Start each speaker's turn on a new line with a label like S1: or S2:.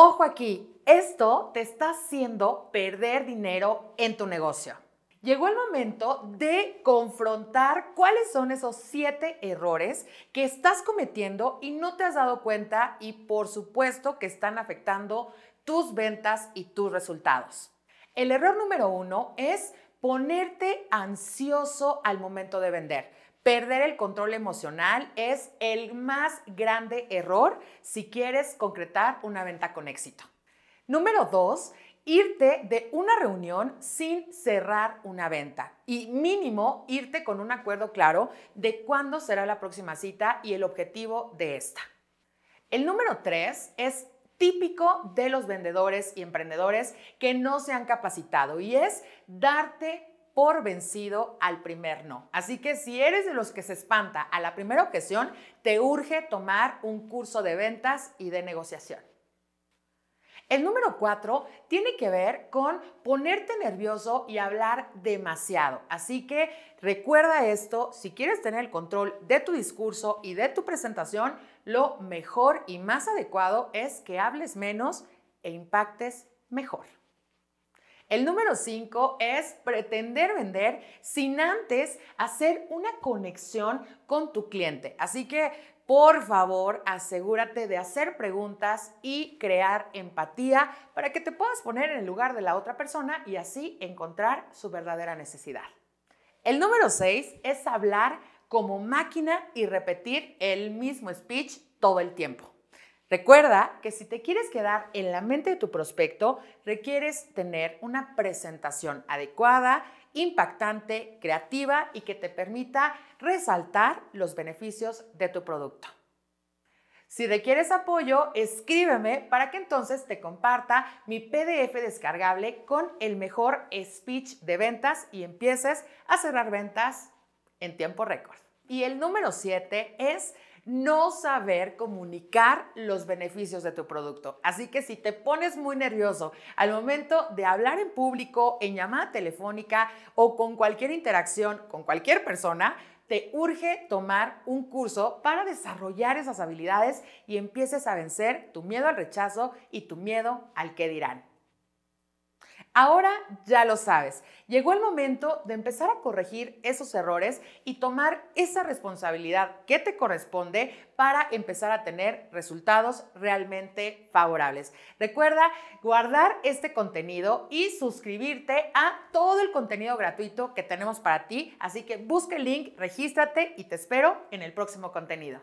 S1: Ojo aquí, esto te está haciendo perder dinero en tu negocio. Llegó el momento de confrontar cuáles son esos siete errores que estás cometiendo y no te has dado cuenta y por supuesto que están afectando tus ventas y tus resultados. El error número uno es ponerte ansioso al momento de vender. Perder el control emocional es el más grande error si quieres concretar una venta con éxito. Número dos, irte de una reunión sin cerrar una venta y mínimo irte con un acuerdo claro de cuándo será la próxima cita y el objetivo de esta. El número tres es típico de los vendedores y emprendedores que no se han capacitado y es darte por vencido al primer no. Así que si eres de los que se espanta a la primera ocasión, te urge tomar un curso de ventas y de negociación. El número cuatro tiene que ver con ponerte nervioso y hablar demasiado. Así que recuerda esto, si quieres tener el control de tu discurso y de tu presentación, lo mejor y más adecuado es que hables menos e impactes mejor. El número 5 es pretender vender sin antes hacer una conexión con tu cliente. Así que, por favor, asegúrate de hacer preguntas y crear empatía para que te puedas poner en el lugar de la otra persona y así encontrar su verdadera necesidad. El número 6 es hablar como máquina y repetir el mismo speech todo el tiempo. Recuerda que si te quieres quedar en la mente de tu prospecto, requieres tener una presentación adecuada, impactante, creativa y que te permita resaltar los beneficios de tu producto. Si requieres apoyo, escríbeme para que entonces te comparta mi PDF descargable con el mejor speech de ventas y empieces a cerrar ventas en tiempo récord. Y el número 7 es no saber comunicar los beneficios de tu producto. Así que si te pones muy nervioso al momento de hablar en público, en llamada telefónica o con cualquier interacción con cualquier persona, te urge tomar un curso para desarrollar esas habilidades y empieces a vencer tu miedo al rechazo y tu miedo al que dirán. Ahora ya lo sabes, llegó el momento de empezar a corregir esos errores y tomar esa responsabilidad que te corresponde para empezar a tener resultados realmente favorables. Recuerda guardar este contenido y suscribirte a todo el contenido gratuito que tenemos para ti, así que busca el link, regístrate y te espero en el próximo contenido.